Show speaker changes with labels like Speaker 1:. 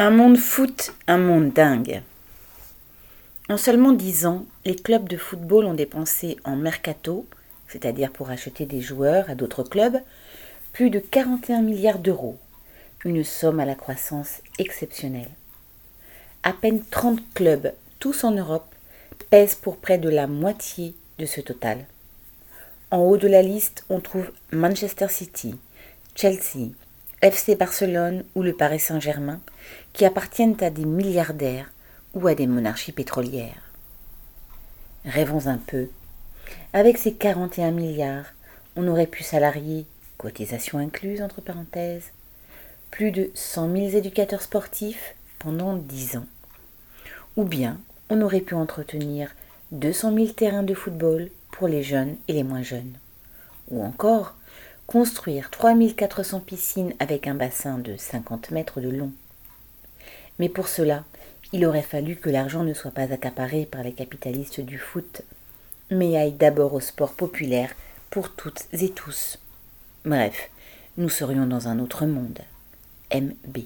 Speaker 1: Un monde foot, un monde dingue. En seulement dix ans, les clubs de football ont dépensé en mercato, c'est-à-dire pour acheter des joueurs à d'autres clubs, plus de 41 milliards d'euros, une somme à la croissance exceptionnelle. À peine 30 clubs, tous en Europe, pèsent pour près de la moitié de ce total. En haut de la liste, on trouve Manchester City, Chelsea, FC Barcelone ou le Paris Saint-Germain, qui appartiennent à des milliardaires ou à des monarchies pétrolières. Rêvons un peu. Avec ces 41 milliards, on aurait pu salarier, cotisation incluse entre parenthèses, plus de 100 000 éducateurs sportifs pendant 10 ans. Ou bien on aurait pu entretenir 200 000 terrains de football pour les jeunes et les moins jeunes. Ou encore construire 3400 piscines avec un bassin de 50 mètres de long. Mais pour cela, il aurait fallu que l'argent ne soit pas accaparé par les capitalistes du foot, mais aille d'abord au sport populaire pour toutes et tous. Bref, nous serions dans un autre monde. MB.